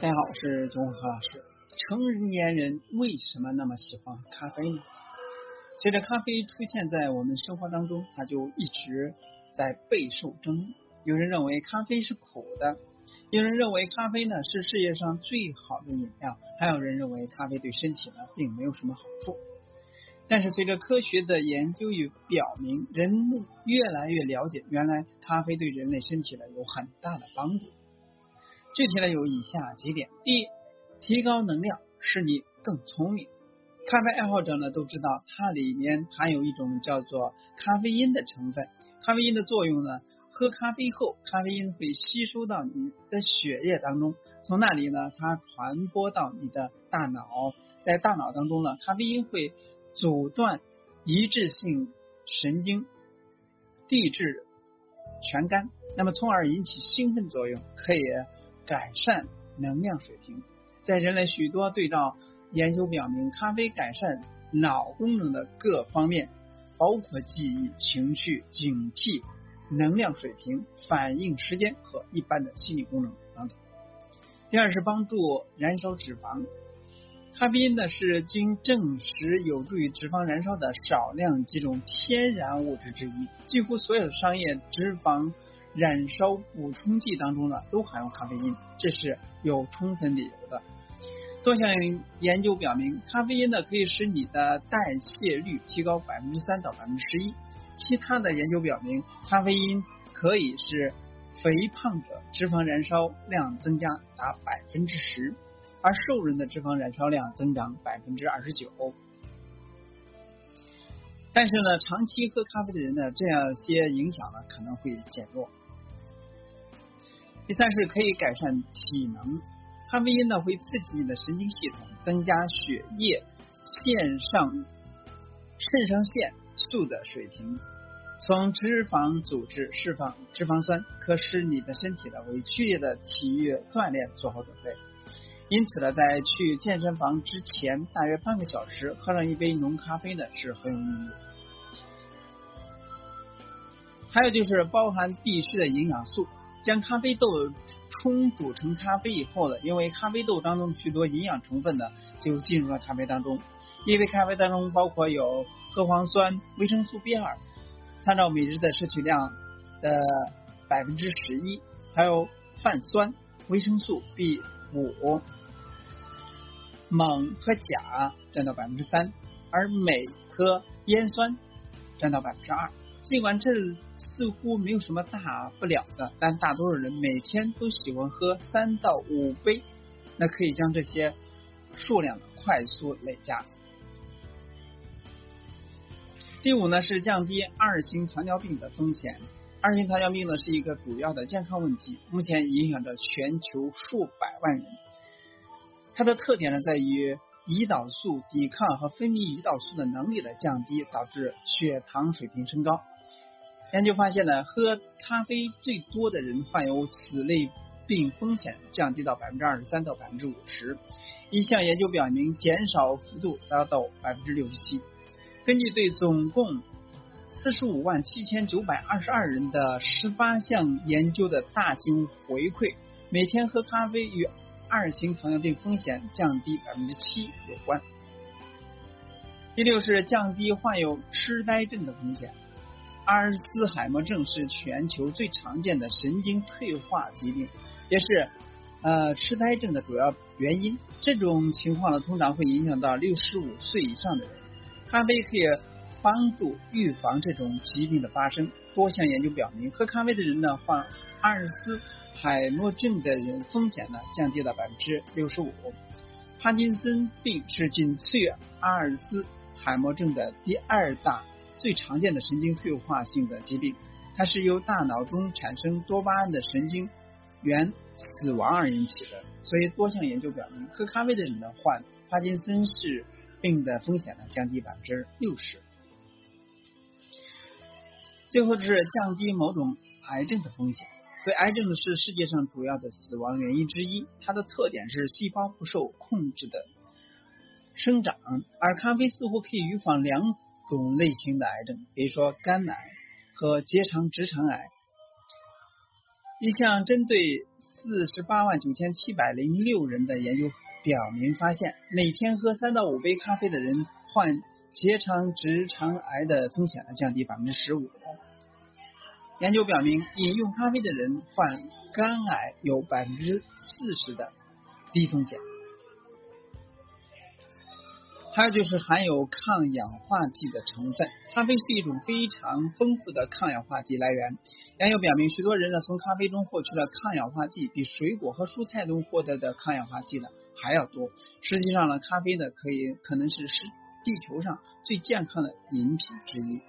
大家好，我是钟和老师。成年人为什么那么喜欢咖啡呢？随着咖啡出现在我们生活当中，它就一直在备受争议。有人认为咖啡是苦的，有人认为咖啡呢是世界上最好的饮料，还有人认为咖啡对身体呢并没有什么好处。但是随着科学的研究与表明，人们越来越了解，原来咖啡对人类身体呢有很大的帮助。具体呢有以下几点：第一，提高能量，使你更聪明。咖啡爱好者呢都知道，它里面含有一种叫做咖啡因的成分。咖啡因的作用呢，喝咖啡后，咖啡因会吸收到你的血液当中，从那里呢，它传播到你的大脑，在大脑当中呢，咖啡因会阻断一致性神经递质全干，那么从而引起兴奋作用，可以。改善能量水平，在人类许多对照研究表明，咖啡改善脑功能的各方面，包括记忆、情绪、警惕、能量水平、反应时间和一般的心理功能等等。第二是帮助燃烧脂肪，咖啡因呢是经证实有助于脂肪燃烧的少量几种天然物质之一，几乎所有的商业脂肪。燃烧补充剂当中呢，都含有咖啡因，这是有充分理由的。多项研究表明，咖啡因呢可以使你的代谢率提高百分之三到百分之十一。其他的研究表明，咖啡因可以使肥胖者脂肪燃烧量增加达百分之十，而瘦人的脂肪燃烧量增长百分之二十九。但是呢，长期喝咖啡的人呢，这样些影响呢可能会减弱。第三是可以改善体能，咖啡因呢会刺激你的神经系统，增加血液腺上肾上腺素的水平，从脂肪组织释放脂肪酸，可使你的身体呢为剧烈的体育锻炼做好准备。因此呢，在去健身房之前大约半个小时喝上一杯浓咖啡呢是很有意义。还有就是包含必需的营养素。将咖啡豆冲煮成咖啡以后呢，因为咖啡豆当中许多营养成分呢就进入了咖啡当中。一杯咖啡当中包括有核黄酸、维生素 B 二，参照每日的摄取量的百分之十一，还有泛酸、维生素 B 五、锰和钾占到百分之三，而镁和烟酸占到百分之二。尽管这似乎没有什么大不了的，但大多数人每天都喜欢喝三到五杯，那可以将这些数量快速累加。第五呢是降低二型糖尿病的风险。二型糖尿病呢是一个主要的健康问题，目前影响着全球数百万人。它的特点呢在于胰岛素抵抗和分泌胰岛素的能力的降低，导致血糖水平升高。研究发现呢，喝咖啡最多的人患有此类病风险降低到百分之二十三到百分之五十。一项研究表明，减少幅度达到百分之六十七。根据对总共四十五万七千九百二十二人的十八项研究的大型回馈，每天喝咖啡与二型糖尿病风险降低百分之七有关。第六是降低患有痴呆症的风险。阿尔茨海默症是全球最常见的神经退化疾病，也是呃痴呆症的主要原因。这种情况呢，通常会影响到六十五岁以上的人。咖啡可以帮助预防这种疾病的发生。多项研究表明，喝咖啡的人呢，患阿尔茨海默症的人风险呢降低了百分之六十五。帕金森病是仅次于阿尔茨海默症的第二大。最常见的神经退化性的疾病，它是由大脑中产生多巴胺的神经元死亡而引起的。所以多项研究表明，喝咖啡的人呢，患帕金森氏病的风险呢降低百分之六十。最后是降低某种癌症的风险。所以癌症是世界上主要的死亡原因之一。它的特点是细胞不受控制的生长，而咖啡似乎可以预防两。种类型的癌症，比如说肝癌和结肠直肠癌。一项针对四十八万九千七百零六人的研究表明，发现每天喝三到五杯咖啡的人，患结肠直肠癌的风险降低百分之十五。研究表明，饮用咖啡的人患肝癌有百分之四十的低风险。还有就是含有抗氧化剂的成分，咖啡是一种非常丰富的抗氧化剂来源。研究表明，许多人呢从咖啡中获取的抗氧化剂比水果和蔬菜中获得的抗氧化剂呢还要多。实际上呢，咖啡呢可以可能是是地球上最健康的饮品之一。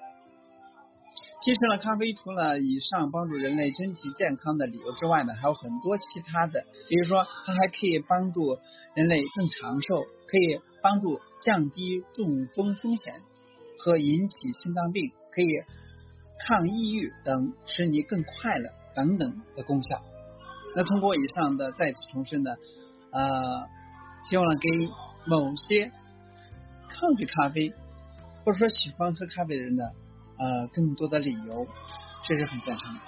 其实呢咖啡除了以上帮助人类身体健康的理由之外呢，还有很多其他的，比如说它还可以帮助人类更长寿，可以帮助降低中风风险和引起心脏病，可以抗抑郁等，使你更快乐等等的功效。那通过以上的再次重申呢，呃，希望呢给某些抗拒咖啡或者说喜欢喝咖啡的人呢。呃，更多的理由，这是很赞成的。